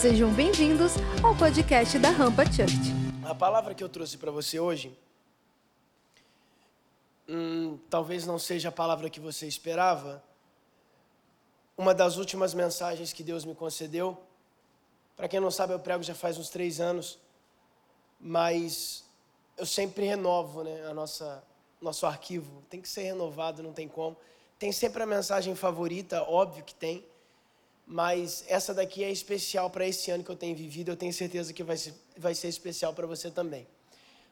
Sejam bem-vindos ao podcast da Rampa Church. A palavra que eu trouxe para você hoje, hum, talvez não seja a palavra que você esperava. Uma das últimas mensagens que Deus me concedeu, para quem não sabe, eu prego já faz uns três anos, mas eu sempre renovo né, a nossa nosso arquivo. Tem que ser renovado, não tem como. Tem sempre a mensagem favorita, óbvio que tem mas essa daqui é especial para esse ano que eu tenho vivido, eu tenho certeza que vai ser, vai ser especial para você também.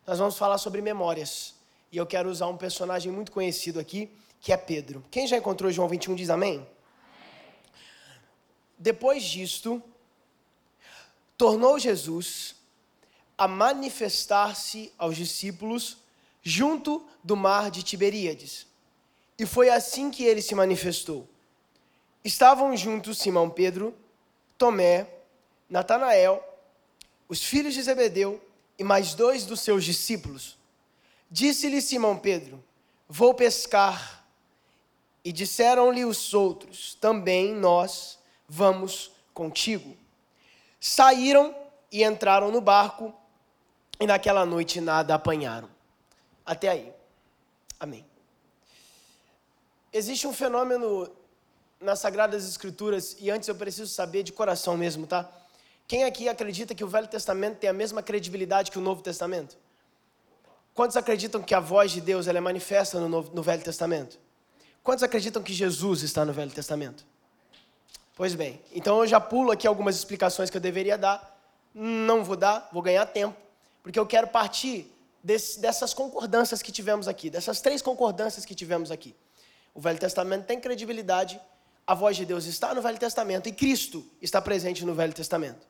Nós vamos falar sobre memórias, e eu quero usar um personagem muito conhecido aqui, que é Pedro. Quem já encontrou João 21 diz amém? Depois disto, tornou Jesus a manifestar-se aos discípulos junto do mar de Tiberíades. E foi assim que ele se manifestou estavam juntos Simão Pedro, Tomé, Natanael, os filhos de Zebedeu e mais dois dos seus discípulos. Disse-lhe Simão Pedro: Vou pescar. E disseram-lhe os outros: Também nós vamos contigo. Saíram e entraram no barco, e naquela noite nada apanharam. Até aí. Amém. Existe um fenômeno nas Sagradas Escrituras, e antes eu preciso saber de coração mesmo, tá? Quem aqui acredita que o Velho Testamento tem a mesma credibilidade que o Novo Testamento? Quantos acreditam que a voz de Deus ela é manifesta no, Novo, no Velho Testamento? Quantos acreditam que Jesus está no Velho Testamento? Pois bem, então eu já pulo aqui algumas explicações que eu deveria dar. Não vou dar, vou ganhar tempo, porque eu quero partir desse, dessas concordâncias que tivemos aqui, dessas três concordâncias que tivemos aqui. O Velho Testamento tem credibilidade, a voz de Deus está no Velho Testamento e Cristo está presente no Velho Testamento.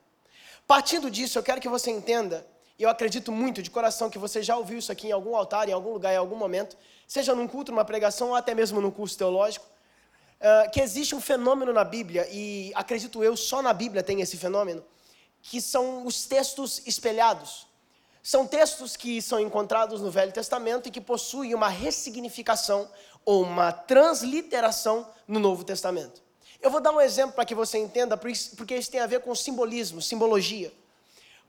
Partindo disso, eu quero que você entenda, e eu acredito muito de coração que você já ouviu isso aqui em algum altar, em algum lugar, em algum momento, seja num culto, numa pregação ou até mesmo num curso teológico, uh, que existe um fenômeno na Bíblia, e acredito eu, só na Bíblia tem esse fenômeno, que são os textos espelhados. São textos que são encontrados no Velho Testamento e que possuem uma ressignificação ou uma transliteração no Novo Testamento. Eu vou dar um exemplo para que você entenda, porque isso tem a ver com simbolismo, simbologia.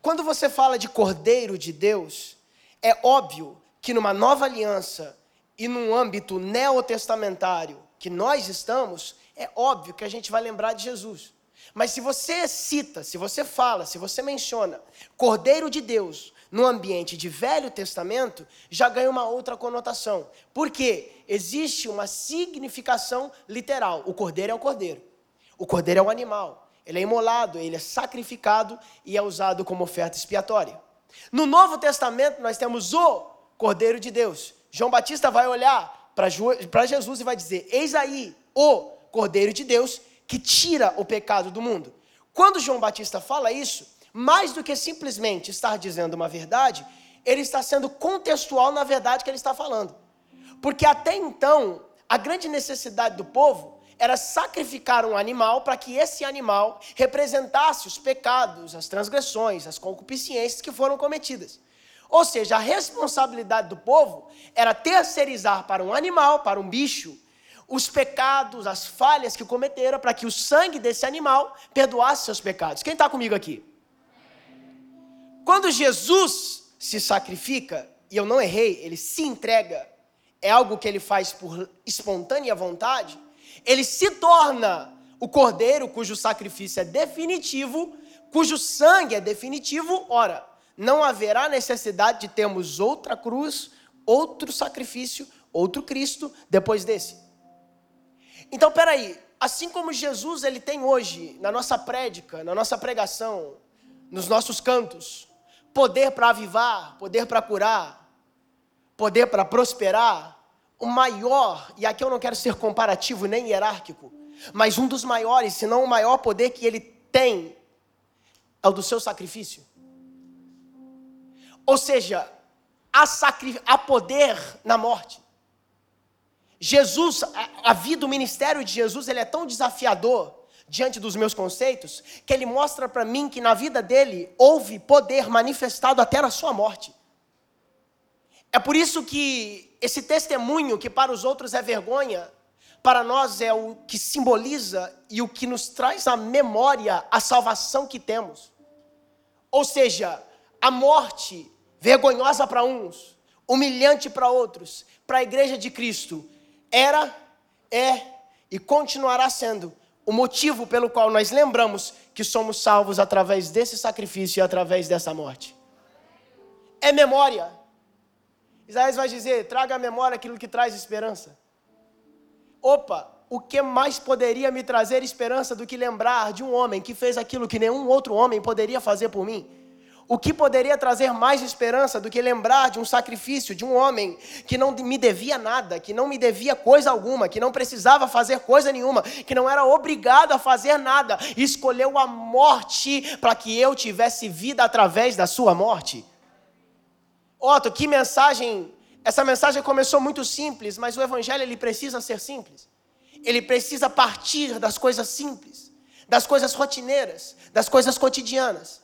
Quando você fala de Cordeiro de Deus, é óbvio que numa nova aliança e num âmbito neotestamentário que nós estamos, é óbvio que a gente vai lembrar de Jesus. Mas se você cita, se você fala, se você menciona Cordeiro de Deus no ambiente de Velho Testamento, já ganha uma outra conotação. Por quê? Existe uma significação literal. O cordeiro é o cordeiro. O cordeiro é um animal. Ele é imolado, ele é sacrificado e é usado como oferta expiatória. No Novo Testamento, nós temos o Cordeiro de Deus. João Batista vai olhar para Jesus e vai dizer: Eis aí o Cordeiro de Deus que tira o pecado do mundo. Quando João Batista fala isso, mais do que simplesmente estar dizendo uma verdade, ele está sendo contextual na verdade que ele está falando. Porque até então, a grande necessidade do povo era sacrificar um animal para que esse animal representasse os pecados, as transgressões, as concupiscências que foram cometidas. Ou seja, a responsabilidade do povo era terceirizar para um animal, para um bicho, os pecados, as falhas que cometeram, para que o sangue desse animal perdoasse seus pecados. Quem está comigo aqui? Quando Jesus se sacrifica, e eu não errei, ele se entrega, é algo que ele faz por espontânea vontade, ele se torna o cordeiro cujo sacrifício é definitivo, cujo sangue é definitivo, ora, não haverá necessidade de termos outra cruz, outro sacrifício, outro Cristo depois desse. Então, peraí, assim como Jesus ele tem hoje na nossa prédica, na nossa pregação, nos nossos cantos, poder para avivar, poder para curar, poder para prosperar, o maior, e aqui eu não quero ser comparativo nem hierárquico, mas um dos maiores, se não o maior poder que ele tem, é o do seu sacrifício. Ou seja, há, sacri... há poder na morte. Jesus, a, a vida, o ministério de Jesus, ele é tão desafiador diante dos meus conceitos, que ele mostra para mim que na vida dele houve poder manifestado até na sua morte. É por isso que esse testemunho, que para os outros é vergonha, para nós é o que simboliza e o que nos traz à memória a salvação que temos. Ou seja, a morte vergonhosa para uns, humilhante para outros, para a igreja de Cristo, era, é e continuará sendo o motivo pelo qual nós lembramos que somos salvos através desse sacrifício e através dessa morte. É memória. Isaías vai dizer: traga à memória aquilo que traz esperança. Opa, o que mais poderia me trazer esperança do que lembrar de um homem que fez aquilo que nenhum outro homem poderia fazer por mim? O que poderia trazer mais esperança do que lembrar de um sacrifício de um homem que não me devia nada, que não me devia coisa alguma, que não precisava fazer coisa nenhuma, que não era obrigado a fazer nada, escolheu a morte para que eu tivesse vida através da sua morte? Otto, que mensagem essa mensagem começou muito simples, mas o evangelho ele precisa ser simples. Ele precisa partir das coisas simples, das coisas rotineiras, das coisas cotidianas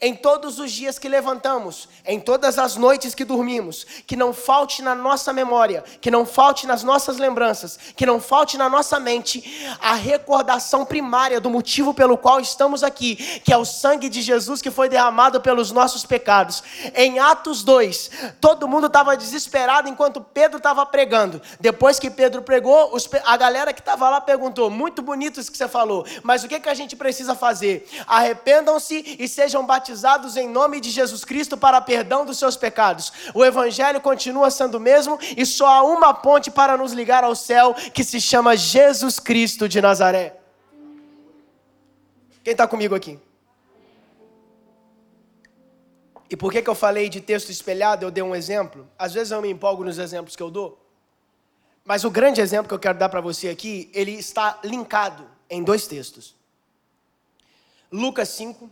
em todos os dias que levantamos, em todas as noites que dormimos, que não falte na nossa memória, que não falte nas nossas lembranças, que não falte na nossa mente a recordação primária do motivo pelo qual estamos aqui, que é o sangue de Jesus que foi derramado pelos nossos pecados. Em Atos 2, todo mundo estava desesperado enquanto Pedro estava pregando. Depois que Pedro pregou, a galera que estava lá perguntou: Muito bonito isso que você falou, mas o que, que a gente precisa fazer? Arrependam-se e sejam batizados batizados em nome de Jesus Cristo para perdão dos seus pecados. O Evangelho continua sendo o mesmo e só há uma ponte para nos ligar ao céu que se chama Jesus Cristo de Nazaré. Quem está comigo aqui? E por que, que eu falei de texto espelhado? Eu dei um exemplo. Às vezes eu me empolgo nos exemplos que eu dou. Mas o grande exemplo que eu quero dar para você aqui, ele está linkado em dois textos. Lucas 5,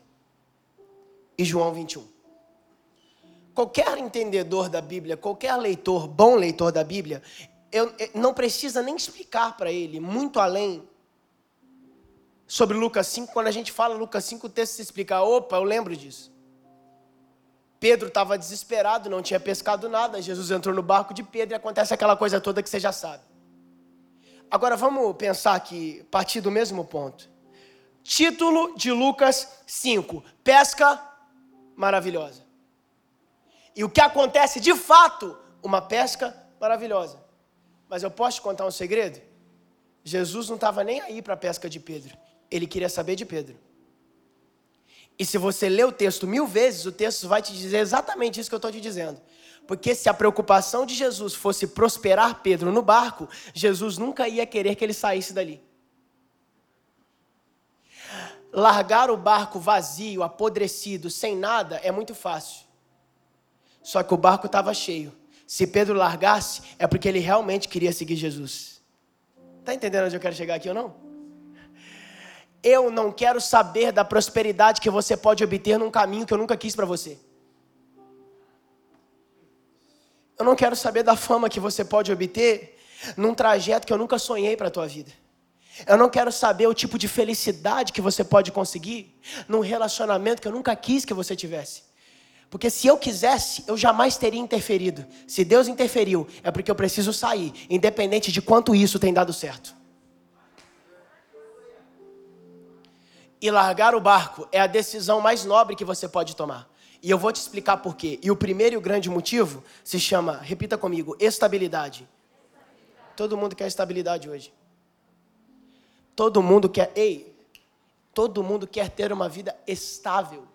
e João 21. Qualquer entendedor da Bíblia, qualquer leitor, bom leitor da Bíblia, eu, eu não precisa nem explicar para ele muito além sobre Lucas 5. Quando a gente fala Lucas 5, o texto se explica: opa, eu lembro disso. Pedro estava desesperado, não tinha pescado nada. Jesus entrou no barco de Pedro e acontece aquela coisa toda que você já sabe. Agora vamos pensar aqui, partir do mesmo ponto. Título de Lucas 5: Pesca maravilhosa. E o que acontece de fato, uma pesca maravilhosa. Mas eu posso te contar um segredo? Jesus não estava nem aí para a pesca de Pedro. Ele queria saber de Pedro. E se você ler o texto mil vezes, o texto vai te dizer exatamente isso que eu estou te dizendo. Porque se a preocupação de Jesus fosse prosperar Pedro no barco, Jesus nunca ia querer que ele saísse dali largar o barco vazio, apodrecido, sem nada, é muito fácil. Só que o barco estava cheio. Se Pedro largasse, é porque ele realmente queria seguir Jesus. Está entendendo onde eu quero chegar aqui ou não? Eu não quero saber da prosperidade que você pode obter num caminho que eu nunca quis para você. Eu não quero saber da fama que você pode obter num trajeto que eu nunca sonhei para a tua vida. Eu não quero saber o tipo de felicidade que você pode conseguir num relacionamento que eu nunca quis que você tivesse. Porque se eu quisesse, eu jamais teria interferido. Se Deus interferiu, é porque eu preciso sair, independente de quanto isso tem dado certo. E largar o barco é a decisão mais nobre que você pode tomar. E eu vou te explicar por quê. E o primeiro e o grande motivo se chama, repita comigo, estabilidade. Todo mundo quer estabilidade hoje. Todo mundo quer, ei, todo mundo quer ter uma vida estável.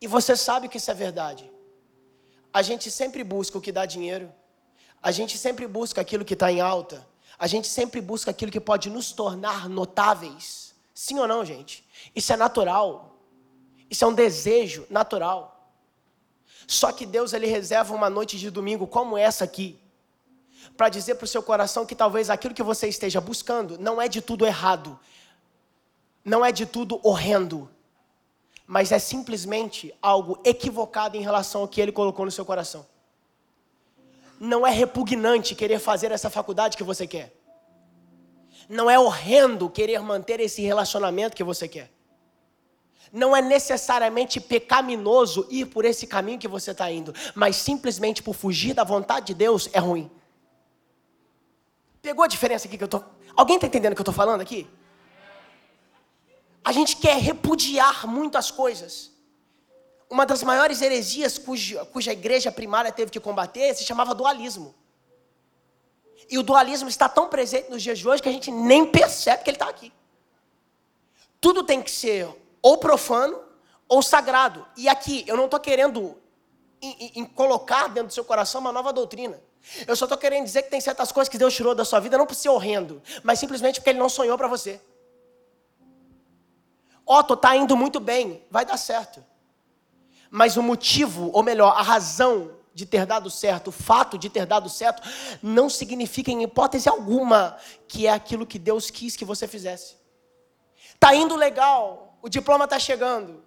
E você sabe que isso é verdade. A gente sempre busca o que dá dinheiro. A gente sempre busca aquilo que está em alta. A gente sempre busca aquilo que pode nos tornar notáveis. Sim ou não, gente? Isso é natural. Isso é um desejo natural. Só que Deus ele reserva uma noite de domingo como essa aqui para dizer para o seu coração que talvez aquilo que você esteja buscando não é de tudo errado, não é de tudo horrendo, mas é simplesmente algo equivocado em relação ao que ele colocou no seu coração. Não é repugnante querer fazer essa faculdade que você quer. Não é horrendo querer manter esse relacionamento que você quer. Não é necessariamente pecaminoso ir por esse caminho que você está indo, mas simplesmente por fugir da vontade de Deus é ruim. Pegou a diferença aqui que eu tô. Alguém está entendendo o que eu estou falando aqui? A gente quer repudiar muitas coisas. Uma das maiores heresias cuja, cuja igreja primária teve que combater se chamava dualismo. E o dualismo está tão presente nos dias de hoje que a gente nem percebe que ele está aqui. Tudo tem que ser ou profano ou sagrado. E aqui, eu não estou querendo em, em, em colocar dentro do seu coração uma nova doutrina. Eu só estou querendo dizer que tem certas coisas que Deus tirou da sua vida, não por ser horrendo, mas simplesmente porque Ele não sonhou para você. Otto, está indo muito bem, vai dar certo. Mas o motivo, ou melhor, a razão de ter dado certo, o fato de ter dado certo, não significa em hipótese alguma que é aquilo que Deus quis que você fizesse. Está indo legal, o diploma está chegando,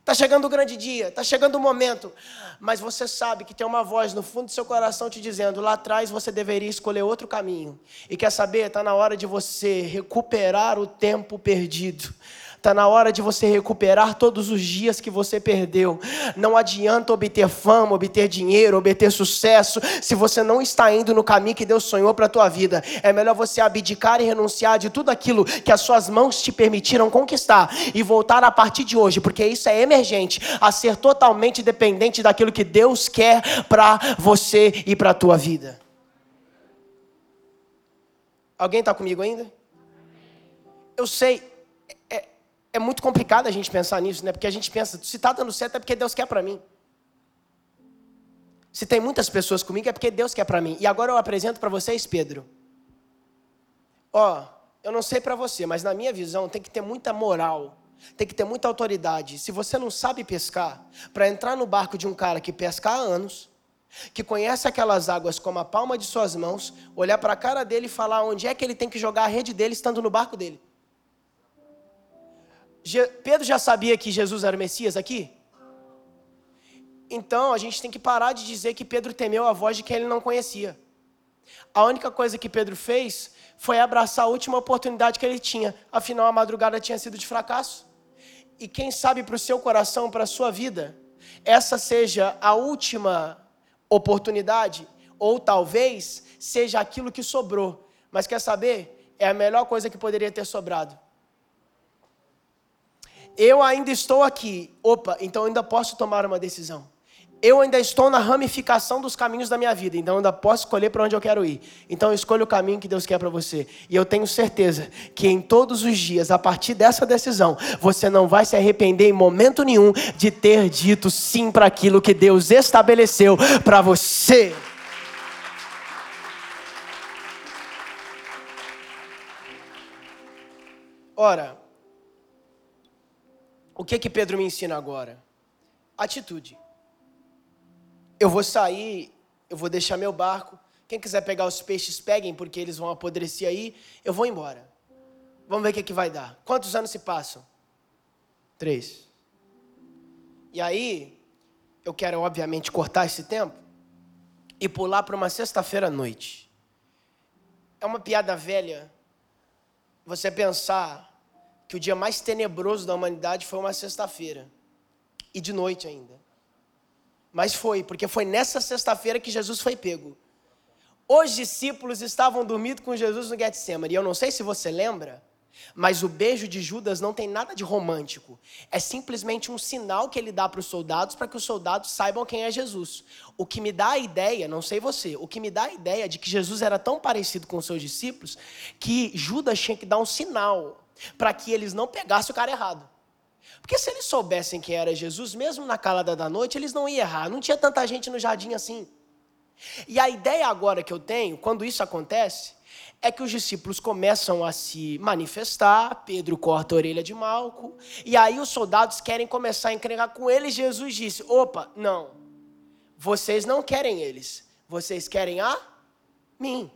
Está chegando o grande dia, está chegando o momento. Mas você sabe que tem uma voz no fundo do seu coração te dizendo: lá atrás você deveria escolher outro caminho. E quer saber? Está na hora de você recuperar o tempo perdido. Está na hora de você recuperar todos os dias que você perdeu. Não adianta obter fama, obter dinheiro, obter sucesso, se você não está indo no caminho que Deus sonhou para a tua vida. É melhor você abdicar e renunciar de tudo aquilo que as suas mãos te permitiram conquistar e voltar a partir de hoje, porque isso é emergente, a ser totalmente dependente daquilo que Deus quer para você e para a tua vida. Alguém está comigo ainda? Eu sei, é muito complicado a gente pensar nisso, né? Porque a gente pensa, se está dando certo é porque Deus quer para mim. Se tem muitas pessoas comigo é porque Deus quer para mim. E agora eu apresento para vocês Pedro. Ó, eu não sei para você, mas na minha visão tem que ter muita moral, tem que ter muita autoridade. Se você não sabe pescar, para entrar no barco de um cara que pesca há anos, que conhece aquelas águas como a palma de suas mãos, olhar para a cara dele e falar onde é que ele tem que jogar a rede dele estando no barco dele. Pedro já sabia que Jesus era o Messias aqui? Então a gente tem que parar de dizer que Pedro temeu a voz de quem ele não conhecia. A única coisa que Pedro fez foi abraçar a última oportunidade que ele tinha. Afinal, a madrugada tinha sido de fracasso. E quem sabe para o seu coração, para a sua vida, essa seja a última oportunidade, ou talvez seja aquilo que sobrou. Mas quer saber? É a melhor coisa que poderia ter sobrado eu ainda estou aqui. Opa, então ainda posso tomar uma decisão. Eu ainda estou na ramificação dos caminhos da minha vida, então ainda posso escolher para onde eu quero ir. Então eu escolho o caminho que Deus quer para você. E eu tenho certeza que em todos os dias, a partir dessa decisão, você não vai se arrepender em momento nenhum de ter dito sim para aquilo que Deus estabeleceu para você. Ora, o que que Pedro me ensina agora? Atitude. Eu vou sair, eu vou deixar meu barco. Quem quiser pegar os peixes, peguem, porque eles vão apodrecer aí. Eu vou embora. Vamos ver o que, que vai dar. Quantos anos se passam? Três. E aí, eu quero, obviamente, cortar esse tempo e pular para uma sexta-feira à noite. É uma piada velha você pensar que o dia mais tenebroso da humanidade foi uma sexta-feira. E de noite ainda. Mas foi, porque foi nessa sexta-feira que Jesus foi pego. Os discípulos estavam dormindo com Jesus no Getsemane. E eu não sei se você lembra, mas o beijo de Judas não tem nada de romântico. É simplesmente um sinal que ele dá para os soldados para que os soldados saibam quem é Jesus. O que me dá a ideia, não sei você, o que me dá a ideia de que Jesus era tão parecido com os seus discípulos que Judas tinha que dar um sinal para que eles não pegassem o cara errado. Porque se eles soubessem quem era Jesus, mesmo na calada da noite, eles não iam errar. Não tinha tanta gente no jardim assim. E a ideia agora que eu tenho, quando isso acontece, é que os discípulos começam a se manifestar, Pedro corta a orelha de Malco, e aí os soldados querem começar a encrencar com ele, Jesus disse: opa, não, vocês não querem eles, vocês querem a mim.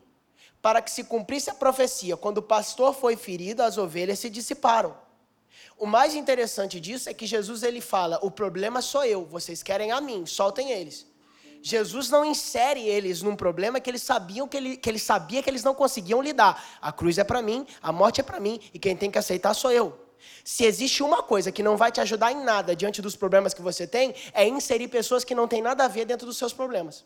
Para que se cumprisse a profecia, quando o pastor foi ferido, as ovelhas se dissiparam. O mais interessante disso é que Jesus ele fala: o problema sou eu, vocês querem a mim, soltem eles. Jesus não insere eles num problema que eles sabiam que ele, que ele sabia que eles não conseguiam lidar. A cruz é para mim, a morte é para mim e quem tem que aceitar sou eu. Se existe uma coisa que não vai te ajudar em nada diante dos problemas que você tem, é inserir pessoas que não têm nada a ver dentro dos seus problemas.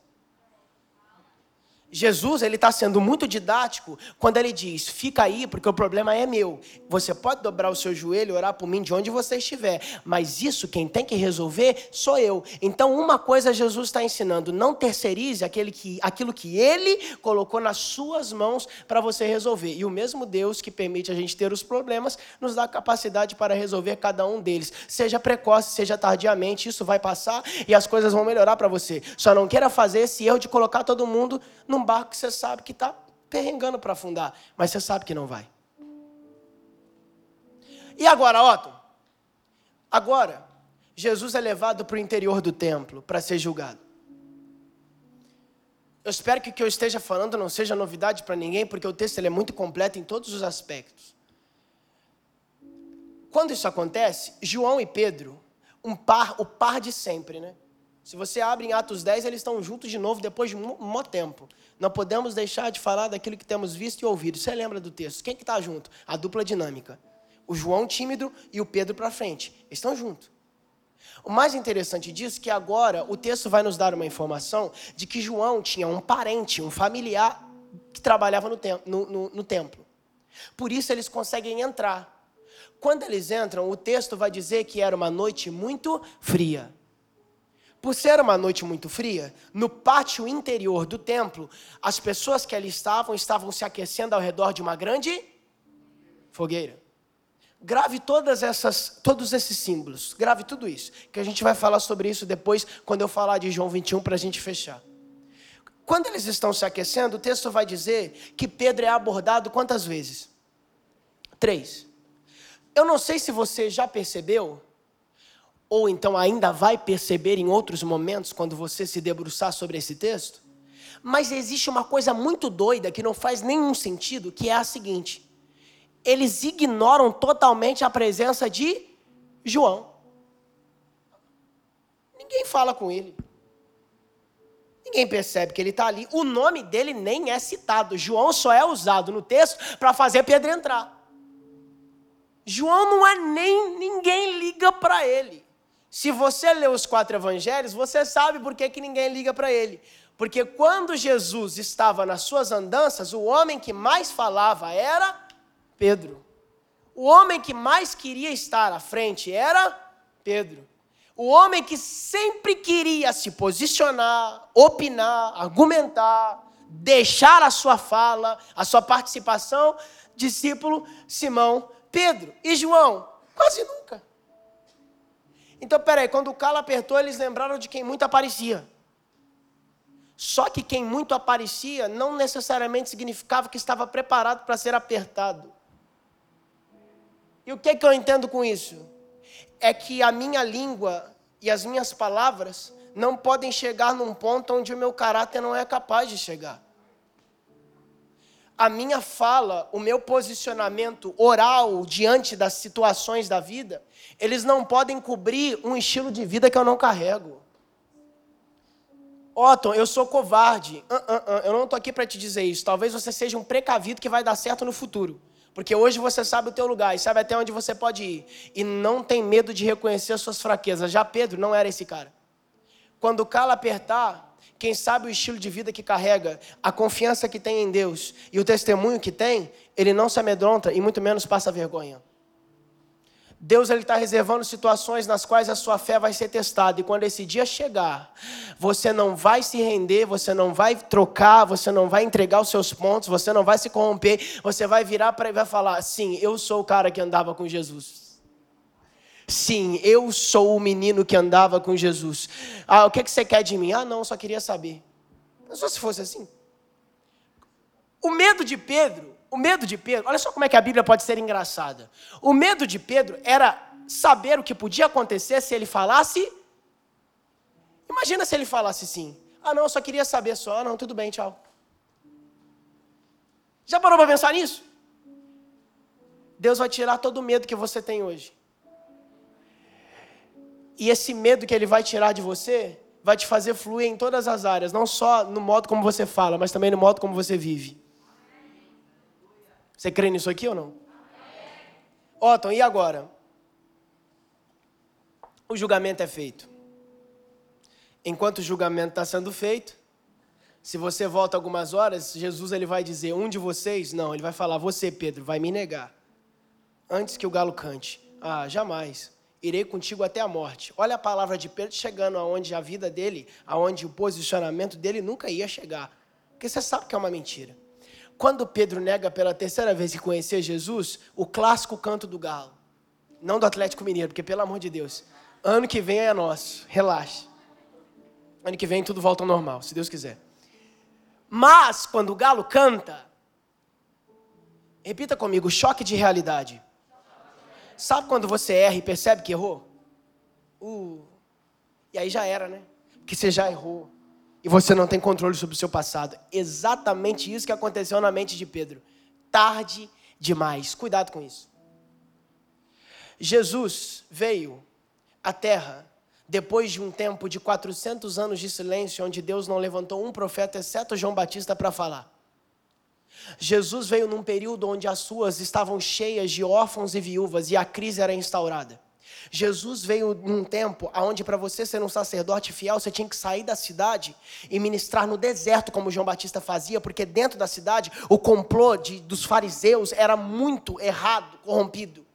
Jesus ele está sendo muito didático quando ele diz: fica aí, porque o problema é meu. Você pode dobrar o seu joelho e orar por mim de onde você estiver, mas isso quem tem que resolver sou eu. Então, uma coisa Jesus está ensinando: não terceirize aquele que, aquilo que ele colocou nas suas mãos para você resolver. E o mesmo Deus que permite a gente ter os problemas nos dá capacidade para resolver cada um deles. Seja precoce, seja tardiamente, isso vai passar e as coisas vão melhorar para você. Só não queira fazer esse erro de colocar todo mundo no num barco que você sabe que está perrengando para afundar, mas você sabe que não vai. E agora, Otto? Agora, Jesus é levado para o interior do templo para ser julgado. Eu espero que o que eu esteja falando não seja novidade para ninguém, porque o texto é muito completo em todos os aspectos. Quando isso acontece, João e Pedro, um par, o par de sempre, né? Se você abre em Atos 10, eles estão juntos de novo depois de um tempo. Não podemos deixar de falar daquilo que temos visto e ouvido. Você lembra do texto? Quem que está junto? A dupla dinâmica. O João tímido e o Pedro para frente. Eles estão juntos. O mais interessante disso é que agora o texto vai nos dar uma informação de que João tinha um parente, um familiar que trabalhava no, tem no, no, no templo. Por isso eles conseguem entrar. Quando eles entram, o texto vai dizer que era uma noite muito fria. Por ser uma noite muito fria, no pátio interior do templo, as pessoas que ali estavam estavam se aquecendo ao redor de uma grande fogueira. Grave todas essas, todos esses símbolos, grave tudo isso, que a gente vai falar sobre isso depois, quando eu falar de João 21 para a gente fechar. Quando eles estão se aquecendo, o texto vai dizer que Pedro é abordado quantas vezes? Três. Eu não sei se você já percebeu, ou então ainda vai perceber em outros momentos quando você se debruçar sobre esse texto. Mas existe uma coisa muito doida que não faz nenhum sentido, que é a seguinte: eles ignoram totalmente a presença de João. Ninguém fala com ele. Ninguém percebe que ele está ali. O nome dele nem é citado. João só é usado no texto para fazer Pedro entrar. João não é nem. Ninguém liga para ele. Se você lê os quatro evangelhos, você sabe por que, que ninguém liga para ele. Porque quando Jesus estava nas suas andanças, o homem que mais falava era Pedro. O homem que mais queria estar à frente era Pedro. O homem que sempre queria se posicionar, opinar, argumentar, deixar a sua fala, a sua participação, discípulo Simão Pedro. E João? Quase nunca. Então, peraí, quando o calo apertou, eles lembraram de quem muito aparecia. Só que quem muito aparecia não necessariamente significava que estava preparado para ser apertado. E o que, é que eu entendo com isso? É que a minha língua e as minhas palavras não podem chegar num ponto onde o meu caráter não é capaz de chegar a minha fala, o meu posicionamento oral diante das situações da vida, eles não podem cobrir um estilo de vida que eu não carrego. Otton, eu sou covarde. Uh, uh, uh, eu não estou aqui para te dizer isso. Talvez você seja um precavido que vai dar certo no futuro. Porque hoje você sabe o teu lugar e sabe até onde você pode ir. E não tem medo de reconhecer as suas fraquezas. Já Pedro não era esse cara. Quando o calo apertar, quem sabe o estilo de vida que carrega, a confiança que tem em Deus e o testemunho que tem, ele não se amedronta e muito menos passa vergonha. Deus está reservando situações nas quais a sua fé vai ser testada. E quando esse dia chegar, você não vai se render, você não vai trocar, você não vai entregar os seus pontos, você não vai se corromper. Você vai virar para e vai falar: Sim, eu sou o cara que andava com Jesus. Sim, eu sou o menino que andava com Jesus. Ah, o que, é que você quer de mim? Ah, não, só queria saber. Só se fosse assim. O medo de Pedro, o medo de Pedro, olha só como é que a Bíblia pode ser engraçada. O medo de Pedro era saber o que podia acontecer se ele falasse. Imagina se ele falasse sim. Ah, não, só queria saber só. Ah, não, tudo bem, tchau. Já parou para pensar nisso? Deus vai tirar todo o medo que você tem hoje. E esse medo que ele vai tirar de você vai te fazer fluir em todas as áreas, não só no modo como você fala, mas também no modo como você vive. Você crê nisso aqui ou não? Otton, e agora? O julgamento é feito. Enquanto o julgamento está sendo feito, Se você volta algumas horas, Jesus ele vai dizer: Um de vocês? Não, ele vai falar: Você, Pedro, vai me negar. Antes que o galo cante. Ah, jamais. Irei contigo até a morte. Olha a palavra de Pedro chegando aonde a vida dele, aonde o posicionamento dele nunca ia chegar. Porque você sabe que é uma mentira. Quando Pedro nega pela terceira vez que conhecer Jesus, o clássico canto do galo. Não do Atlético Mineiro, porque pelo amor de Deus, ano que vem é nosso. Relaxa. Ano que vem tudo volta ao normal, se Deus quiser. Mas quando o galo canta, repita comigo, choque de realidade. Sabe quando você erra e percebe que errou? Uh, e aí já era, né? Porque você já errou. E você não tem controle sobre o seu passado. Exatamente isso que aconteceu na mente de Pedro. Tarde demais. Cuidado com isso. Jesus veio à terra depois de um tempo de 400 anos de silêncio, onde Deus não levantou um profeta, exceto João Batista, para falar. Jesus veio num período onde as ruas estavam cheias de órfãos e viúvas e a crise era instaurada. Jesus veio num tempo onde para você ser um sacerdote fiel, você tinha que sair da cidade e ministrar no deserto, como João Batista fazia, porque dentro da cidade o complô de, dos fariseus era muito errado, corrompido.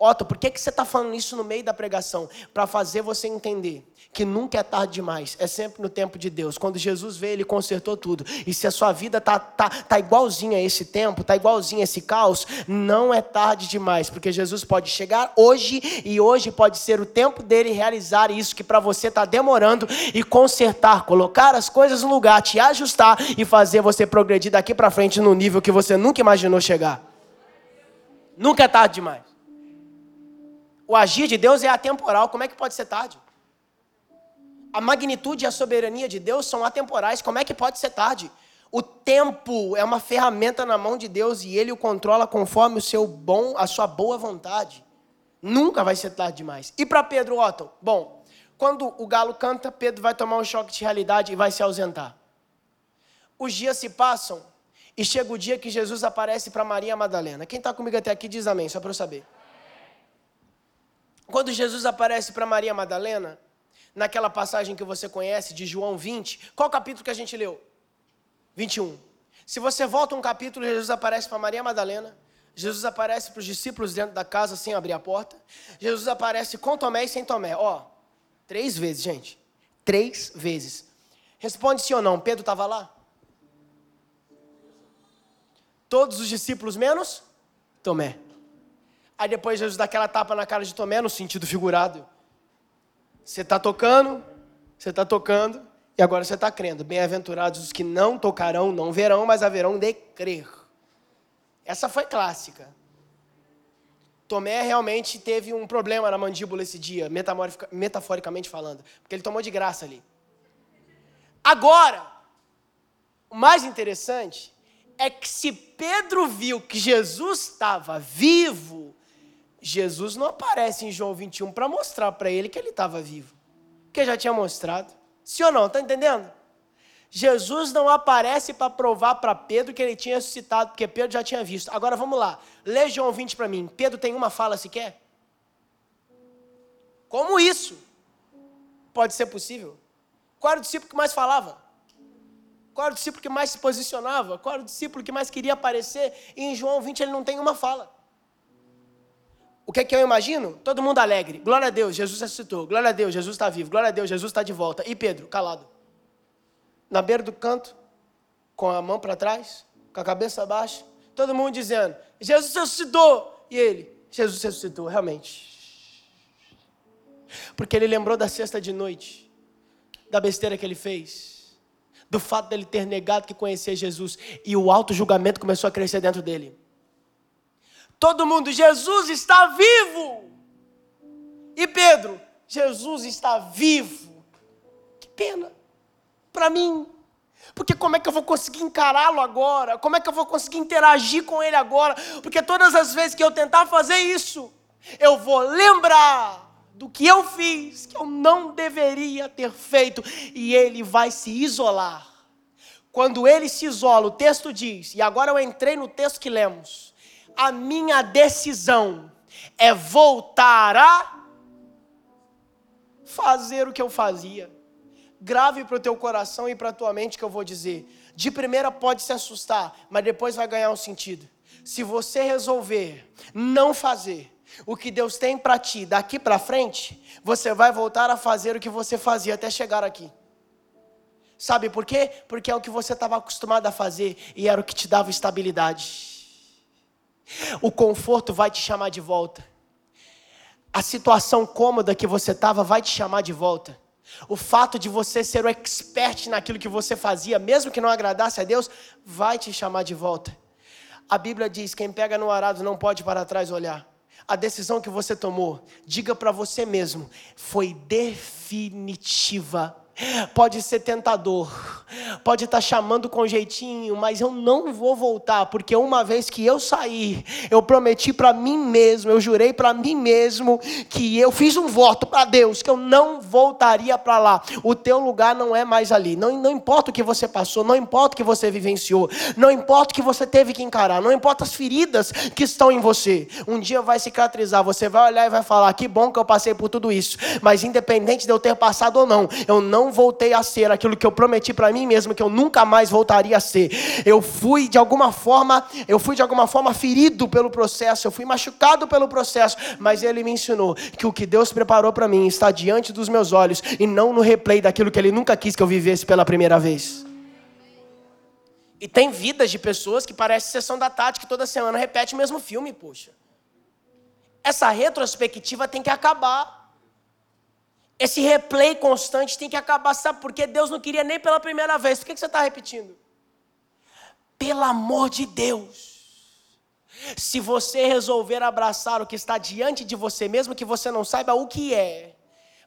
Otto, por que, que você está falando isso no meio da pregação? Para fazer você entender que nunca é tarde demais, é sempre no tempo de Deus. Quando Jesus veio, Ele consertou tudo. E se a sua vida está tá, tá igualzinha a esse tempo, está igualzinha a esse caos, não é tarde demais, porque Jesus pode chegar hoje e hoje pode ser o tempo dele realizar isso que para você está demorando e consertar, colocar as coisas no lugar, te ajustar e fazer você progredir daqui para frente no nível que você nunca imaginou chegar. Nunca é tarde demais. O agir de Deus é atemporal, como é que pode ser tarde? A magnitude e a soberania de Deus são atemporais, como é que pode ser tarde? O tempo é uma ferramenta na mão de Deus e ele o controla conforme o seu bom, a sua boa vontade. Nunca vai ser tarde demais. E para Pedro Otto? Bom, quando o galo canta, Pedro vai tomar um choque de realidade e vai se ausentar. Os dias se passam e chega o dia que Jesus aparece para Maria Madalena. Quem está comigo até aqui diz amém, só para eu saber. Quando Jesus aparece para Maria Madalena, naquela passagem que você conhece de João 20, qual capítulo que a gente leu? 21. Se você volta um capítulo, Jesus aparece para Maria Madalena, Jesus aparece para os discípulos dentro da casa sem abrir a porta, Jesus aparece com Tomé e sem Tomé. Ó, três vezes, gente. Três vezes. Responde sim ou não. Pedro estava lá? Todos os discípulos menos Tomé. Aí depois Jesus dá aquela tapa na cara de Tomé, no sentido figurado. Você está tocando, você está tocando, e agora você está crendo. Bem-aventurados os que não tocarão, não verão, mas haverão de crer. Essa foi clássica. Tomé realmente teve um problema na mandíbula esse dia, metaforicamente falando, porque ele tomou de graça ali. Agora, o mais interessante é que se Pedro viu que Jesus estava vivo, Jesus não aparece em João 21 para mostrar para ele que ele estava vivo, porque já tinha mostrado. Sim ou não? Está entendendo? Jesus não aparece para provar para Pedro que ele tinha ressuscitado, porque Pedro já tinha visto. Agora vamos lá, lê João 20 para mim. Pedro tem uma fala sequer? Como isso? Pode ser possível? Qual era o discípulo que mais falava? Qual era o discípulo que mais se posicionava? Qual era o discípulo que mais queria aparecer? E em João 20 ele não tem uma fala. O que é que eu imagino? Todo mundo alegre. Glória a Deus, Jesus ressuscitou. Glória a Deus, Jesus está vivo. Glória a Deus, Jesus está de volta. E Pedro, calado. Na beira do canto, com a mão para trás, com a cabeça baixa. Todo mundo dizendo: Jesus ressuscitou. E ele: Jesus ressuscitou, realmente. Porque ele lembrou da sexta de noite, da besteira que ele fez, do fato dele ter negado que conhecia Jesus. E o alto julgamento começou a crescer dentro dele. Todo mundo, Jesus está vivo. E Pedro, Jesus está vivo. Que pena. Para mim. Porque como é que eu vou conseguir encará-lo agora? Como é que eu vou conseguir interagir com ele agora? Porque todas as vezes que eu tentar fazer isso, eu vou lembrar do que eu fiz, que eu não deveria ter feito, e ele vai se isolar. Quando ele se isola, o texto diz, e agora eu entrei no texto que lemos a minha decisão é voltar a fazer o que eu fazia. grave para o teu coração e para a tua mente que eu vou dizer. De primeira pode se assustar, mas depois vai ganhar um sentido. Se você resolver não fazer o que Deus tem para ti daqui para frente, você vai voltar a fazer o que você fazia até chegar aqui. Sabe por quê? Porque é o que você estava acostumado a fazer e era o que te dava estabilidade. O conforto vai te chamar de volta. A situação cômoda que você estava vai te chamar de volta. O fato de você ser o expert naquilo que você fazia, mesmo que não agradasse a Deus, vai te chamar de volta. A Bíblia diz: quem pega no arado não pode para trás olhar. A decisão que você tomou, diga para você mesmo, foi definitiva Pode ser tentador, pode estar tá chamando com jeitinho, mas eu não vou voltar, porque uma vez que eu saí, eu prometi para mim mesmo, eu jurei para mim mesmo que eu fiz um voto para Deus que eu não voltaria para lá. O teu lugar não é mais ali. Não, não importa o que você passou, não importa o que você vivenciou, não importa o que você teve que encarar, não importa as feridas que estão em você. Um dia vai cicatrizar, você vai olhar e vai falar: que bom que eu passei por tudo isso. Mas independente de eu ter passado ou não, eu não voltei a ser aquilo que eu prometi para mim mesmo que eu nunca mais voltaria a ser. Eu fui de alguma forma, eu fui de alguma forma ferido pelo processo, eu fui machucado pelo processo, mas ele me ensinou que o que Deus preparou para mim está diante dos meus olhos e não no replay daquilo que ele nunca quis que eu vivesse pela primeira vez. E tem vidas de pessoas que parece sessão da tarde que toda semana repete o mesmo filme, poxa. Essa retrospectiva tem que acabar. Esse replay constante tem que acabar, sabe por quê? Deus não queria nem pela primeira vez. Por que você está repetindo? Pelo amor de Deus. Se você resolver abraçar o que está diante de você, mesmo que você não saiba o que é,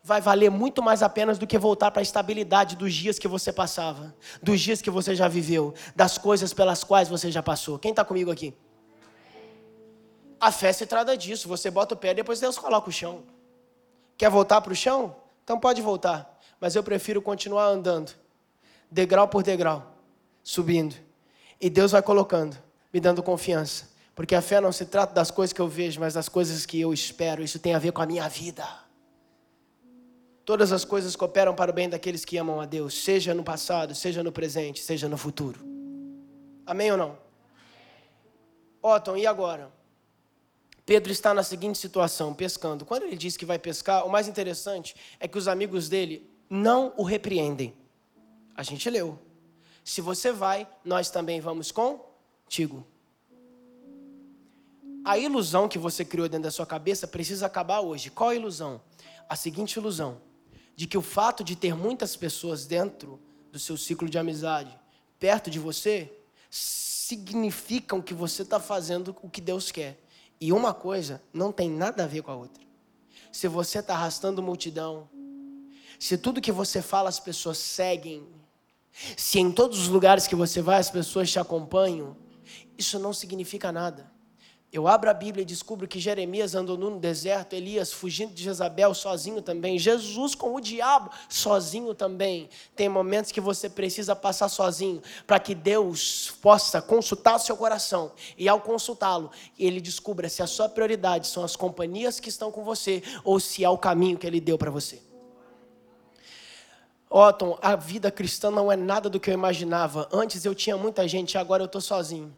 vai valer muito mais a pena do que voltar para a estabilidade dos dias que você passava, dos dias que você já viveu, das coisas pelas quais você já passou. Quem está comigo aqui? A fé se trata disso. Você bota o pé, depois Deus coloca o chão. Quer voltar para o chão? Então pode voltar. Mas eu prefiro continuar andando, degrau por degrau, subindo. E Deus vai colocando, me dando confiança. Porque a fé não se trata das coisas que eu vejo, mas das coisas que eu espero. Isso tem a ver com a minha vida. Todas as coisas cooperam para o bem daqueles que amam a Deus, seja no passado, seja no presente, seja no futuro. Amém ou não? Otton, e agora? Pedro está na seguinte situação, pescando. Quando ele diz que vai pescar, o mais interessante é que os amigos dele não o repreendem. A gente leu. Se você vai, nós também vamos contigo. A ilusão que você criou dentro da sua cabeça precisa acabar hoje. Qual a ilusão? A seguinte ilusão: de que o fato de ter muitas pessoas dentro do seu ciclo de amizade, perto de você, significam que você está fazendo o que Deus quer. E uma coisa não tem nada a ver com a outra. Se você está arrastando multidão, se tudo que você fala as pessoas seguem, se em todos os lugares que você vai as pessoas te acompanham, isso não significa nada. Eu abro a Bíblia e descubro que Jeremias andou no deserto, Elias fugindo de Jezabel sozinho também, Jesus com o diabo sozinho também. Tem momentos que você precisa passar sozinho para que Deus possa consultar o seu coração e ao consultá-lo, ele descubra se a sua prioridade são as companhias que estão com você ou se é o caminho que ele deu para você. Otton, a vida cristã não é nada do que eu imaginava. Antes eu tinha muita gente, agora eu estou sozinho.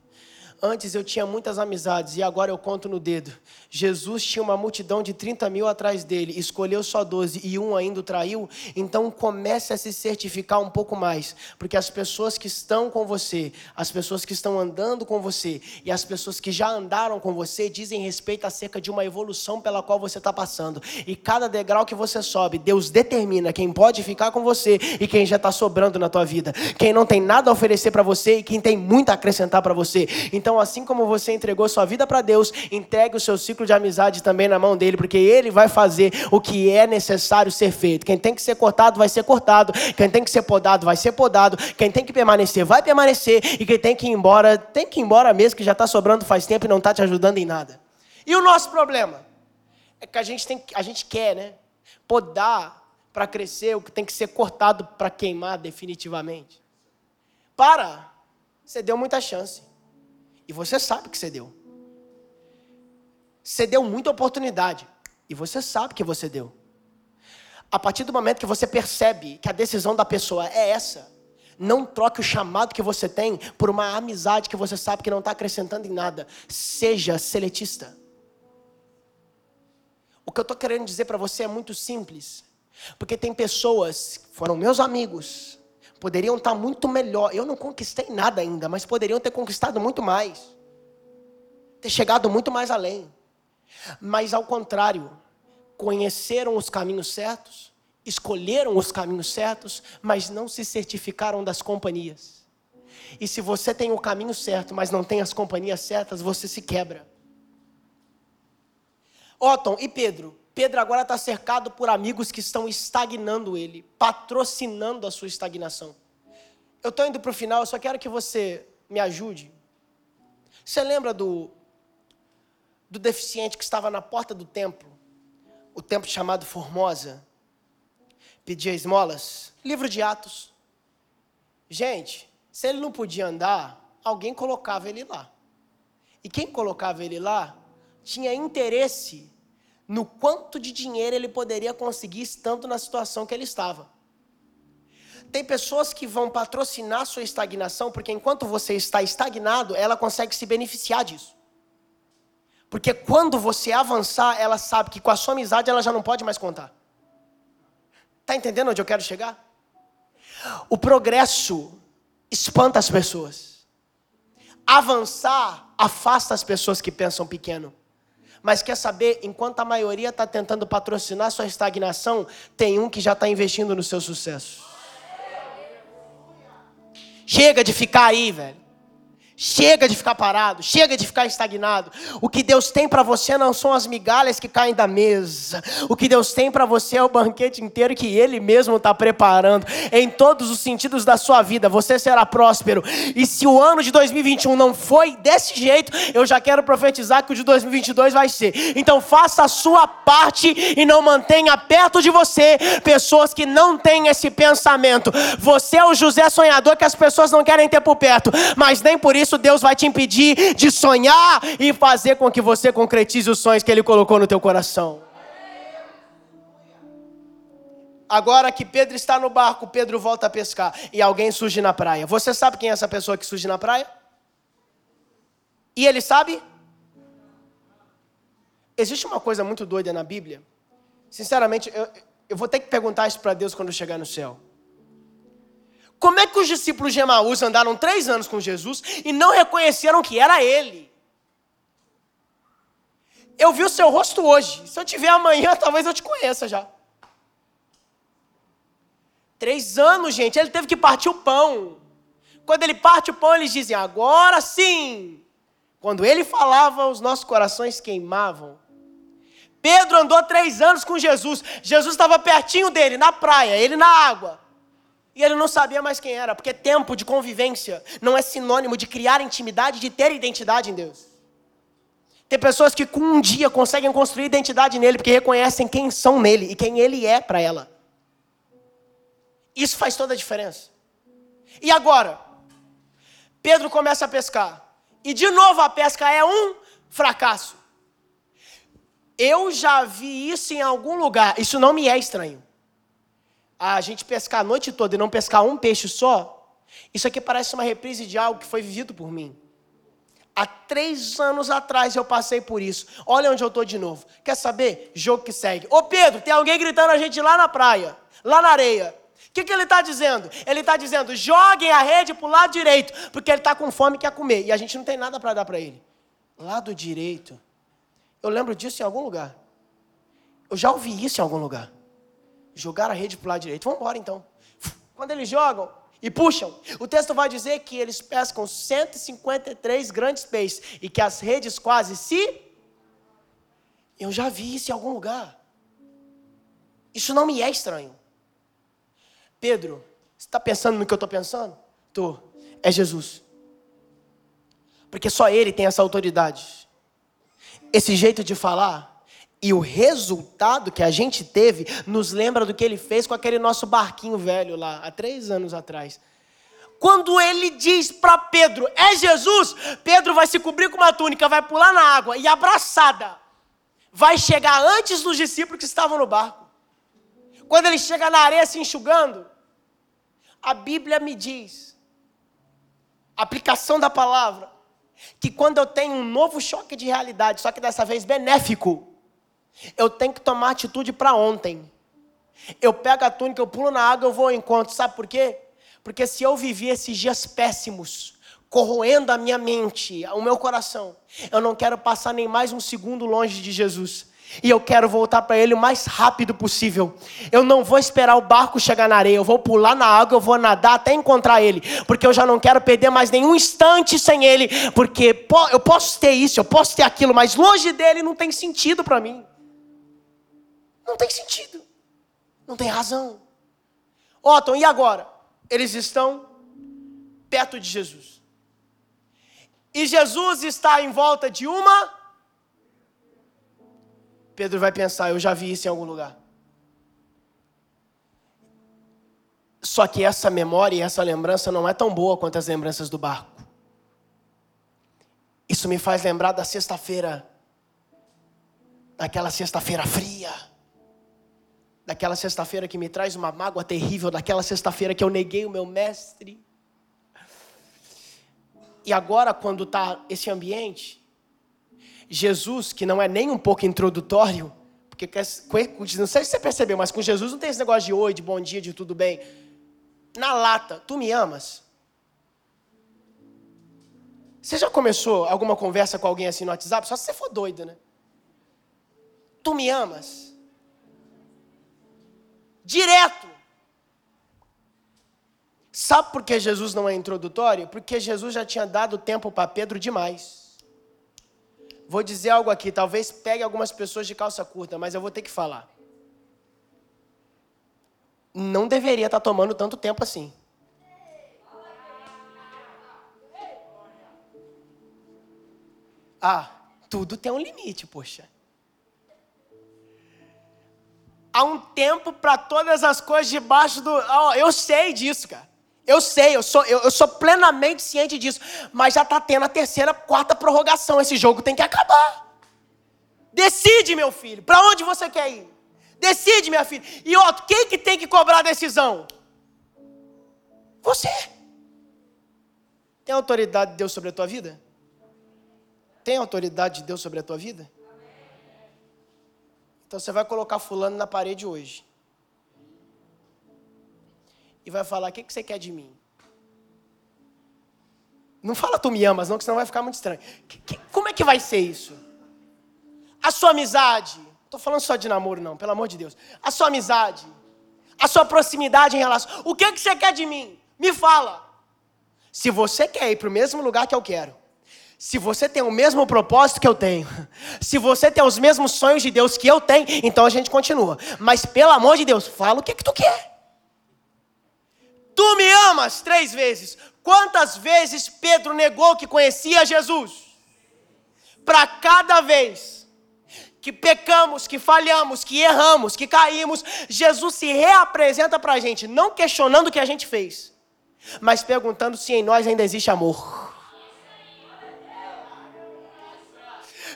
Antes eu tinha muitas amizades e agora eu conto no dedo. Jesus tinha uma multidão de 30 mil atrás dele, escolheu só 12 e um ainda o traiu. Então comece a se certificar um pouco mais, porque as pessoas que estão com você, as pessoas que estão andando com você e as pessoas que já andaram com você dizem respeito acerca de uma evolução pela qual você está passando. E cada degrau que você sobe, Deus determina quem pode ficar com você e quem já está sobrando na tua vida, quem não tem nada a oferecer para você e quem tem muito a acrescentar para você. Então então, assim como você entregou sua vida para Deus, entregue o seu ciclo de amizade também na mão dele, porque ele vai fazer o que é necessário ser feito. Quem tem que ser cortado, vai ser cortado. Quem tem que ser podado, vai ser podado. Quem tem que permanecer, vai permanecer. E quem tem que ir embora, tem que ir embora mesmo, que já está sobrando faz tempo e não está te ajudando em nada. E o nosso problema? É que a gente, tem, a gente quer, né? Podar para crescer o que tem que ser cortado para queimar definitivamente. Para! Você deu muita chance. E você sabe que você deu. Você deu muita oportunidade. E você sabe que você deu. A partir do momento que você percebe que a decisão da pessoa é essa, não troque o chamado que você tem por uma amizade que você sabe que não está acrescentando em nada. Seja seletista. O que eu estou querendo dizer para você é muito simples. Porque tem pessoas que foram meus amigos, poderiam estar tá muito melhor. Eu não conquistei nada ainda, mas poderiam ter conquistado muito mais. Ter chegado muito mais além. Mas ao contrário, conheceram os caminhos certos, escolheram os caminhos certos, mas não se certificaram das companhias. E se você tem o caminho certo, mas não tem as companhias certas, você se quebra. Otton e Pedro. Pedro agora está cercado por amigos que estão estagnando ele, patrocinando a sua estagnação. Eu estou indo para o final, eu só quero que você me ajude. Você lembra do, do deficiente que estava na porta do templo? O templo chamado Formosa? pedia esmolas? Livro de Atos. Gente, se ele não podia andar, alguém colocava ele lá. E quem colocava ele lá tinha interesse no quanto de dinheiro ele poderia conseguir estando na situação que ele estava. Tem pessoas que vão patrocinar sua estagnação, porque enquanto você está estagnado, ela consegue se beneficiar disso. Porque quando você avançar, ela sabe que com a sua amizade ela já não pode mais contar. Está entendendo onde eu quero chegar? O progresso espanta as pessoas. Avançar afasta as pessoas que pensam pequeno. Mas quer saber, enquanto a maioria está tentando patrocinar sua estagnação, tem um que já está investindo no seu sucesso. Chega de ficar aí, velho. Chega de ficar parado, chega de ficar estagnado. O que Deus tem para você não são as migalhas que caem da mesa. O que Deus tem para você é o banquete inteiro que Ele mesmo está preparando. Em todos os sentidos da sua vida, você será próspero. E se o ano de 2021 não foi desse jeito, eu já quero profetizar que o de 2022 vai ser. Então faça a sua parte e não mantenha perto de você pessoas que não têm esse pensamento. Você é o José sonhador que as pessoas não querem ter por perto, mas nem por isso isso Deus vai te impedir de sonhar e fazer com que você concretize os sonhos que Ele colocou no teu coração. Agora que Pedro está no barco, Pedro volta a pescar e alguém surge na praia. Você sabe quem é essa pessoa que surge na praia? E ele sabe? Existe uma coisa muito doida na Bíblia. Sinceramente, eu, eu vou ter que perguntar isso para Deus quando eu chegar no céu. Como é que os discípulos de Emaús andaram três anos com Jesus e não reconheceram que era Ele? Eu vi o seu rosto hoje. Se eu tiver amanhã, talvez eu te conheça já. Três anos, gente. Ele teve que partir o pão. Quando ele parte o pão, eles dizem: agora sim. Quando ele falava, os nossos corações queimavam. Pedro andou três anos com Jesus. Jesus estava pertinho dele, na praia, ele na água. E ele não sabia mais quem era, porque tempo de convivência não é sinônimo de criar intimidade, de ter identidade em Deus. Tem pessoas que com um dia conseguem construir identidade nele, porque reconhecem quem são nele e quem ele é para ela. Isso faz toda a diferença. E agora? Pedro começa a pescar. E de novo a pesca é um fracasso. Eu já vi isso em algum lugar. Isso não me é estranho a gente pescar a noite toda e não pescar um peixe só, isso aqui parece uma reprise de algo que foi vivido por mim. Há três anos atrás eu passei por isso. Olha onde eu estou de novo. Quer saber? Jogo que segue. Ô Pedro, tem alguém gritando a gente lá na praia, lá na areia. O que, que ele está dizendo? Ele está dizendo: joguem a rede para o lado direito, porque ele está com fome e quer comer. E a gente não tem nada para dar para ele. Lado direito. Eu lembro disso em algum lugar. Eu já ouvi isso em algum lugar. Jogaram a rede para o lado direito. Vamos embora então. Quando eles jogam e puxam, o texto vai dizer que eles pescam 153 grandes peixes e que as redes quase se. Eu já vi isso em algum lugar. Isso não me é estranho. Pedro, você está pensando no que eu estou pensando? Estou. É Jesus. Porque só Ele tem essa autoridade. Esse jeito de falar e o resultado que a gente teve nos lembra do que ele fez com aquele nosso barquinho velho lá, há três anos atrás. Quando ele diz para Pedro, é Jesus, Pedro vai se cobrir com uma túnica, vai pular na água e abraçada, vai chegar antes dos discípulos que estavam no barco. Quando ele chega na areia se enxugando, a Bíblia me diz, aplicação da palavra, que quando eu tenho um novo choque de realidade, só que dessa vez benéfico, eu tenho que tomar atitude para ontem. Eu pego a túnica, eu pulo na água, eu vou ao encontro. Sabe por quê? Porque se eu vivi esses dias péssimos, corroendo a minha mente, o meu coração, eu não quero passar nem mais um segundo longe de Jesus. E eu quero voltar para Ele o mais rápido possível. Eu não vou esperar o barco chegar na areia. Eu vou pular na água, eu vou nadar até encontrar Ele. Porque eu já não quero perder mais nenhum instante sem Ele. Porque eu posso ter isso, eu posso ter aquilo, mas longe dele não tem sentido para mim. Não tem sentido. Não tem razão. Otton, e agora? Eles estão perto de Jesus. E Jesus está em volta de uma. Pedro vai pensar, eu já vi isso em algum lugar. Só que essa memória e essa lembrança não é tão boa quanto as lembranças do barco. Isso me faz lembrar da sexta-feira, daquela sexta-feira fria daquela sexta-feira que me traz uma mágoa terrível, daquela sexta-feira que eu neguei o meu mestre. E agora, quando está esse ambiente, Jesus, que não é nem um pouco introdutório, porque não sei se você percebeu, mas com Jesus não tem esse negócio de oi, de bom dia, de tudo bem. Na lata, tu me amas? Você já começou alguma conversa com alguém assim no WhatsApp? Só se você for doido, né? Tu me amas? Direto. Sabe por que Jesus não é introdutório? Porque Jesus já tinha dado tempo para Pedro demais. Vou dizer algo aqui, talvez pegue algumas pessoas de calça curta, mas eu vou ter que falar. Não deveria estar tá tomando tanto tempo assim. Ah, tudo tem um limite, poxa. Há um tempo para todas as coisas debaixo do. Oh, eu sei disso, cara. Eu sei, eu sou, eu, eu sou plenamente ciente disso. Mas já está tendo a terceira, quarta prorrogação. Esse jogo tem que acabar. Decide, meu filho, para onde você quer ir. Decide, minha filha. E outro, quem que tem que cobrar a decisão? Você. Tem autoridade de Deus sobre a tua vida? Tem autoridade de Deus sobre a tua vida? Então você vai colocar fulano na parede hoje. E vai falar: o que, você quer de mim? Não fala tu me amas, não, que senão vai ficar muito estranho. como é que vai ser isso? A sua amizade. Estou falando só de namoro, não, pelo amor de Deus. A sua amizade. A sua proximidade em relação. O que, que você quer de mim? Me fala. Se você quer ir para o mesmo lugar que eu quero, se você tem o mesmo propósito que eu tenho, se você tem os mesmos sonhos de Deus que eu tenho, então a gente continua. Mas pelo amor de Deus, fala o que, que tu quer. Tu me amas três vezes. Quantas vezes Pedro negou que conhecia Jesus? Para cada vez que pecamos, que falhamos, que erramos, que caímos, Jesus se reapresenta para a gente, não questionando o que a gente fez, mas perguntando se em nós ainda existe amor.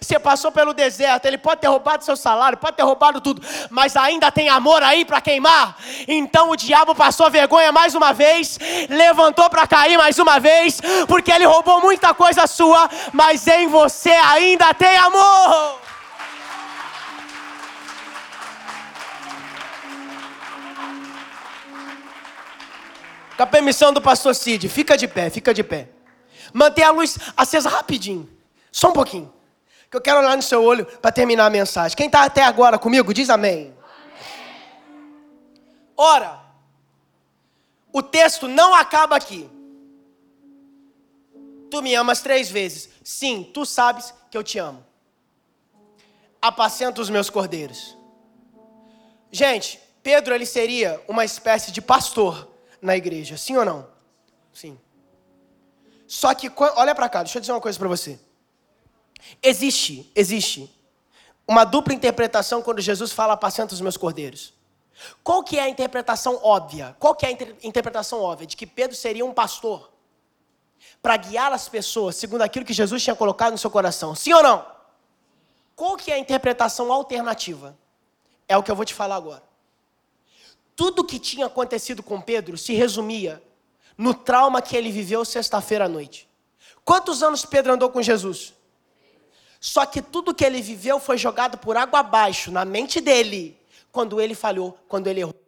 Você passou pelo deserto, ele pode ter roubado seu salário, pode ter roubado tudo, mas ainda tem amor aí para queimar. Então o diabo passou vergonha mais uma vez, levantou para cair mais uma vez, porque ele roubou muita coisa sua, mas em você ainda tem amor. Com a permissão do pastor Cid, fica de pé, fica de pé. Mantenha a luz acesa rapidinho, só um pouquinho que eu quero olhar no seu olho para terminar a mensagem. Quem está até agora comigo, diz amém. Ora, o texto não acaba aqui. Tu me amas três vezes. Sim, tu sabes que eu te amo. Apacenta os meus cordeiros. Gente, Pedro ele seria uma espécie de pastor na igreja, sim ou não? Sim. Só que, olha para cá, deixa eu dizer uma coisa para você. Existe, existe uma dupla interpretação quando Jesus fala apacenta os meus cordeiros. Qual que é a interpretação óbvia? Qual que é a inter interpretação óbvia? De que Pedro seria um pastor para guiar as pessoas segundo aquilo que Jesus tinha colocado no seu coração. Sim ou não? Qual que é a interpretação alternativa? É o que eu vou te falar agora. Tudo que tinha acontecido com Pedro se resumia no trauma que ele viveu sexta-feira à noite. Quantos anos Pedro andou com Jesus? Só que tudo que ele viveu foi jogado por água abaixo na mente dele quando ele falhou, quando ele errou.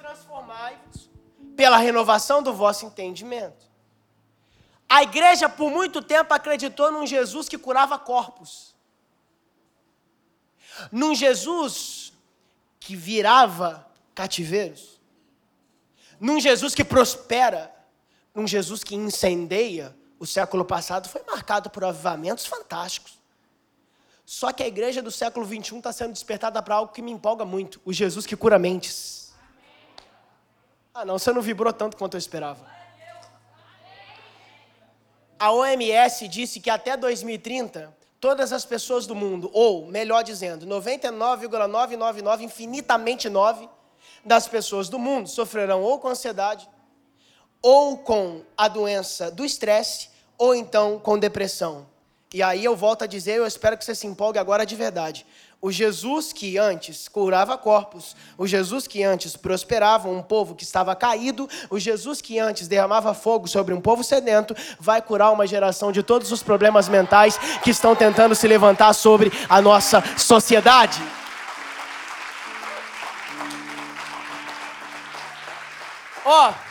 Transformai-vos pela renovação do vosso entendimento. A igreja, por muito tempo, acreditou num Jesus que curava corpos, num Jesus que virava cativeiros, num Jesus que prospera, num Jesus que incendeia. O século passado foi marcado por avivamentos fantásticos. Só que a igreja do século 21 está sendo despertada para algo que me empolga muito: o Jesus que cura mentes. Ah, não, você não vibrou tanto quanto eu esperava. A OMS disse que até 2030, todas as pessoas do mundo, ou melhor dizendo, 99,999, infinitamente 9 das pessoas do mundo sofrerão ou com ansiedade, ou com a doença do estresse, ou então com depressão. E aí eu volto a dizer, eu espero que você se empolgue agora de verdade. O Jesus que antes curava corpos, o Jesus que antes prosperava um povo que estava caído, o Jesus que antes derramava fogo sobre um povo sedento, vai curar uma geração de todos os problemas mentais que estão tentando se levantar sobre a nossa sociedade. Ó, oh,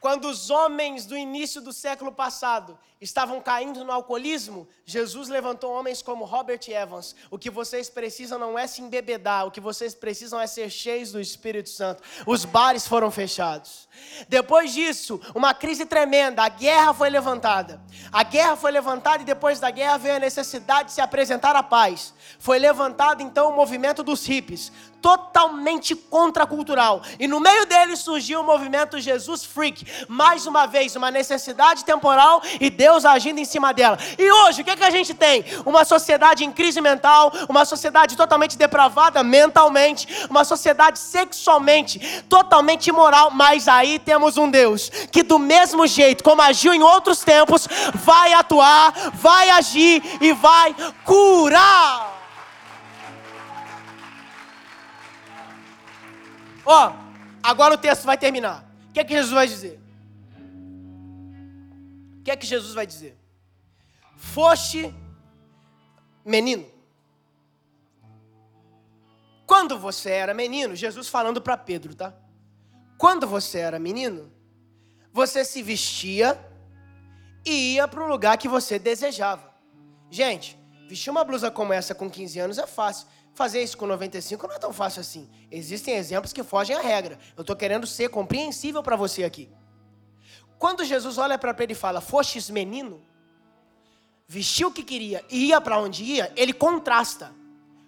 quando os homens do início do século passado estavam caindo no alcoolismo, Jesus levantou homens como Robert Evans. O que vocês precisam não é se embebedar, o que vocês precisam é ser cheios do Espírito Santo. Os bares foram fechados. Depois disso, uma crise tremenda, a guerra foi levantada. A guerra foi levantada e depois da guerra veio a necessidade de se apresentar a paz. Foi levantado então o movimento dos hippies, totalmente contracultural. E no meio dele surgiu o movimento Jesus Freak. Mais uma vez, uma necessidade temporal e Deus agindo em cima dela. E hoje, o que, é que a gente tem? Uma sociedade em crise mental, uma sociedade totalmente depravada mentalmente, uma sociedade sexualmente totalmente imoral, mas aí temos um Deus que, do mesmo jeito como agiu em outros tempos, vai atuar, vai agir e vai curar. Ó, agora o texto vai terminar. O que é que Jesus vai dizer? que é que Jesus vai dizer? Foste menino. Quando você era menino, Jesus falando para Pedro, tá? Quando você era menino, você se vestia e ia para o lugar que você desejava. Gente, vestir uma blusa como essa com 15 anos é fácil. Fazer isso com 95 não é tão fácil assim. Existem exemplos que fogem à regra. Eu estou querendo ser compreensível para você aqui. Quando Jesus olha para Pedro e fala, fostes menino, vestiu o que queria e ia para onde ia, ele contrasta.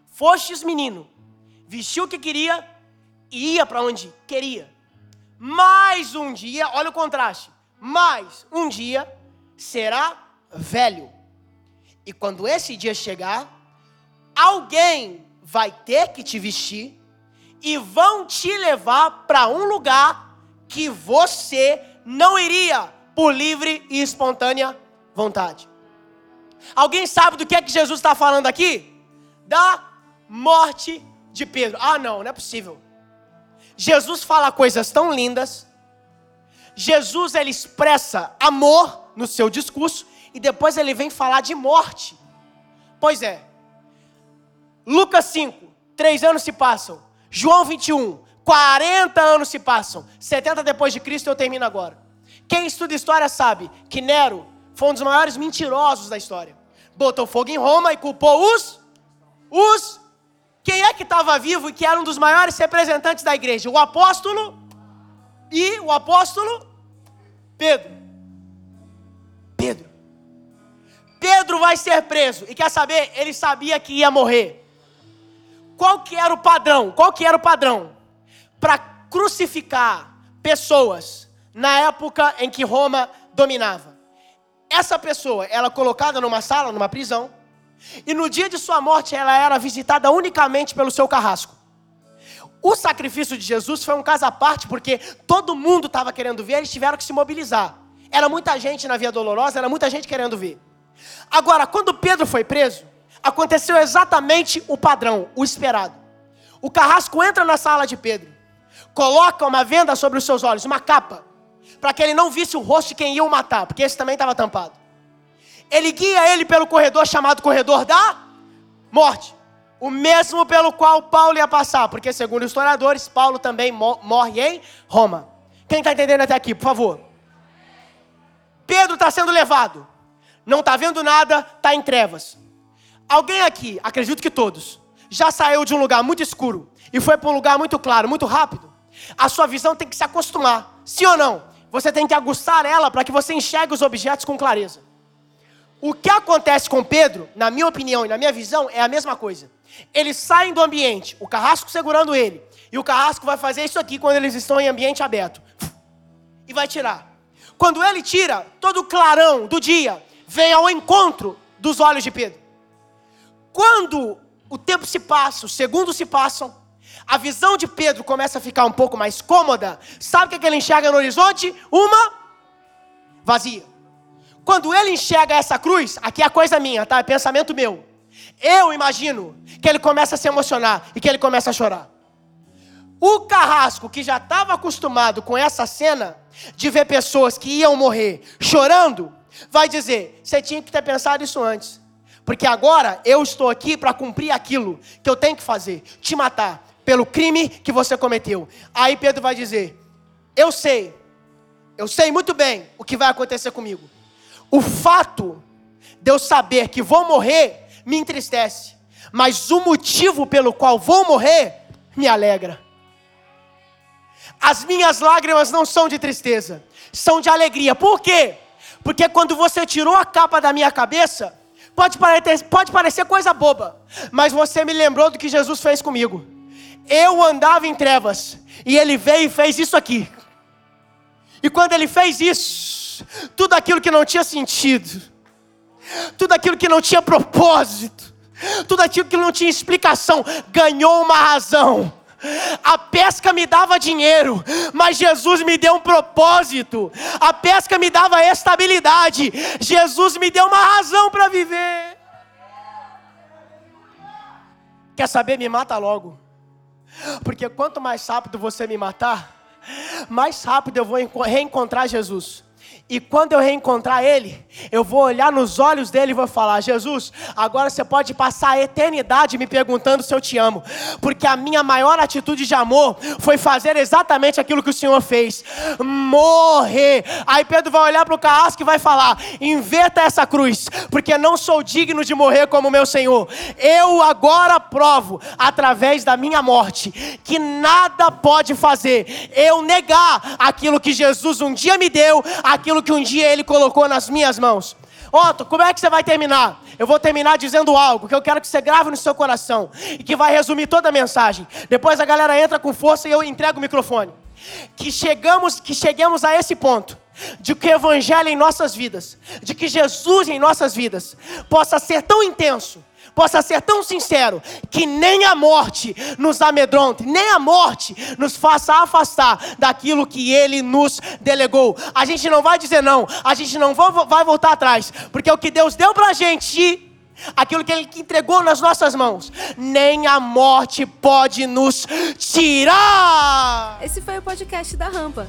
Fostes menino, vestiu o que queria e ia para onde queria. Mais um dia, olha o contraste. Mais um dia será velho. E quando esse dia chegar, alguém vai ter que te vestir e vão te levar para um lugar que você não iria por livre e espontânea vontade. Alguém sabe do que é que Jesus está falando aqui? Da morte de Pedro. Ah, não, não é possível. Jesus fala coisas tão lindas. Jesus ele expressa amor no seu discurso e depois ele vem falar de morte. Pois é. Lucas 5, três anos se passam. João 21, 40 anos se passam. 70 depois de Cristo eu termino agora. Quem estuda história sabe que Nero foi um dos maiores mentirosos da história. Botou fogo em Roma e culpou os os quem é que estava vivo e que era um dos maiores representantes da igreja? O apóstolo e o apóstolo Pedro. Pedro. Pedro vai ser preso. E quer saber? Ele sabia que ia morrer. Qual que era o padrão? Qual que era o padrão? Para crucificar pessoas na época em que Roma dominava. Essa pessoa, ela é colocada numa sala, numa prisão, e no dia de sua morte ela era visitada unicamente pelo seu carrasco. O sacrifício de Jesus foi um caso à parte, porque todo mundo estava querendo ver, eles tiveram que se mobilizar. Era muita gente na Via Dolorosa, era muita gente querendo ver. Agora, quando Pedro foi preso, aconteceu exatamente o padrão, o esperado. O carrasco entra na sala de Pedro, coloca uma venda sobre os seus olhos, uma capa, para que ele não visse o rosto de quem ia o matar, porque esse também estava tampado. Ele guia ele pelo corredor chamado corredor da morte. O mesmo pelo qual Paulo ia passar, porque segundo os historiadores, Paulo também morre em Roma. Quem está entendendo até aqui, por favor? Pedro está sendo levado não está vendo nada, está em trevas. Alguém aqui, acredito que todos, já saiu de um lugar muito escuro e foi para um lugar muito claro, muito rápido. A sua visão tem que se acostumar, sim ou não? Você tem que aguçar ela para que você enxergue os objetos com clareza. O que acontece com Pedro, na minha opinião e na minha visão, é a mesma coisa. Eles saem do ambiente, o carrasco segurando ele, e o carrasco vai fazer isso aqui quando eles estão em ambiente aberto. E vai tirar. Quando ele tira, todo o clarão do dia vem ao encontro dos olhos de Pedro. Quando o tempo se passa, os segundos se passam, a visão de Pedro começa a ficar um pouco mais cômoda. Sabe o que, é que ele enxerga no horizonte? Uma vazia. Quando ele enxerga essa cruz, aqui é coisa minha, tá? É pensamento meu. Eu imagino que ele começa a se emocionar e que ele começa a chorar. O carrasco, que já estava acostumado com essa cena de ver pessoas que iam morrer chorando, vai dizer: você tinha que ter pensado isso antes. Porque agora eu estou aqui para cumprir aquilo que eu tenho que fazer: te matar pelo crime que você cometeu. Aí Pedro vai dizer: Eu sei, eu sei muito bem o que vai acontecer comigo. O fato de eu saber que vou morrer me entristece, mas o motivo pelo qual vou morrer me alegra. As minhas lágrimas não são de tristeza, são de alegria. Por quê? Porque quando você tirou a capa da minha cabeça, pode parecer, pode parecer coisa boba, mas você me lembrou do que Jesus fez comigo. Eu andava em trevas, e ele veio e fez isso aqui. E quando ele fez isso, tudo aquilo que não tinha sentido, tudo aquilo que não tinha propósito, tudo aquilo que não tinha explicação, ganhou uma razão. A pesca me dava dinheiro, mas Jesus me deu um propósito. A pesca me dava estabilidade. Jesus me deu uma razão para viver. Quer saber? Me mata logo. Porque quanto mais rápido você me matar, mais rápido eu vou reencontrar Jesus. E quando eu reencontrar Ele, eu vou olhar nos olhos dele e vou falar: Jesus, agora você pode passar a eternidade me perguntando se eu te amo, porque a minha maior atitude de amor foi fazer exatamente aquilo que o Senhor fez: morrer. Aí Pedro vai olhar para o carrasco e vai falar: inverta essa cruz, porque não sou digno de morrer como meu Senhor. Eu agora provo, através da minha morte, que nada pode fazer eu negar aquilo que Jesus um dia me deu, aquilo aquilo que um dia Ele colocou nas minhas mãos. Otto, como é que você vai terminar? Eu vou terminar dizendo algo que eu quero que você grave no seu coração e que vai resumir toda a mensagem. Depois a galera entra com força e eu entrego o microfone. Que chegamos, que cheguemos a esse ponto de que o evangelho em nossas vidas, de que Jesus em nossas vidas possa ser tão intenso possa ser tão sincero que nem a morte nos amedronte, nem a morte nos faça afastar daquilo que Ele nos delegou. A gente não vai dizer não, a gente não vai voltar atrás, porque o que Deus deu para a gente aquilo que Ele entregou nas nossas mãos, nem a morte pode nos tirar. Esse foi o podcast da Rampa.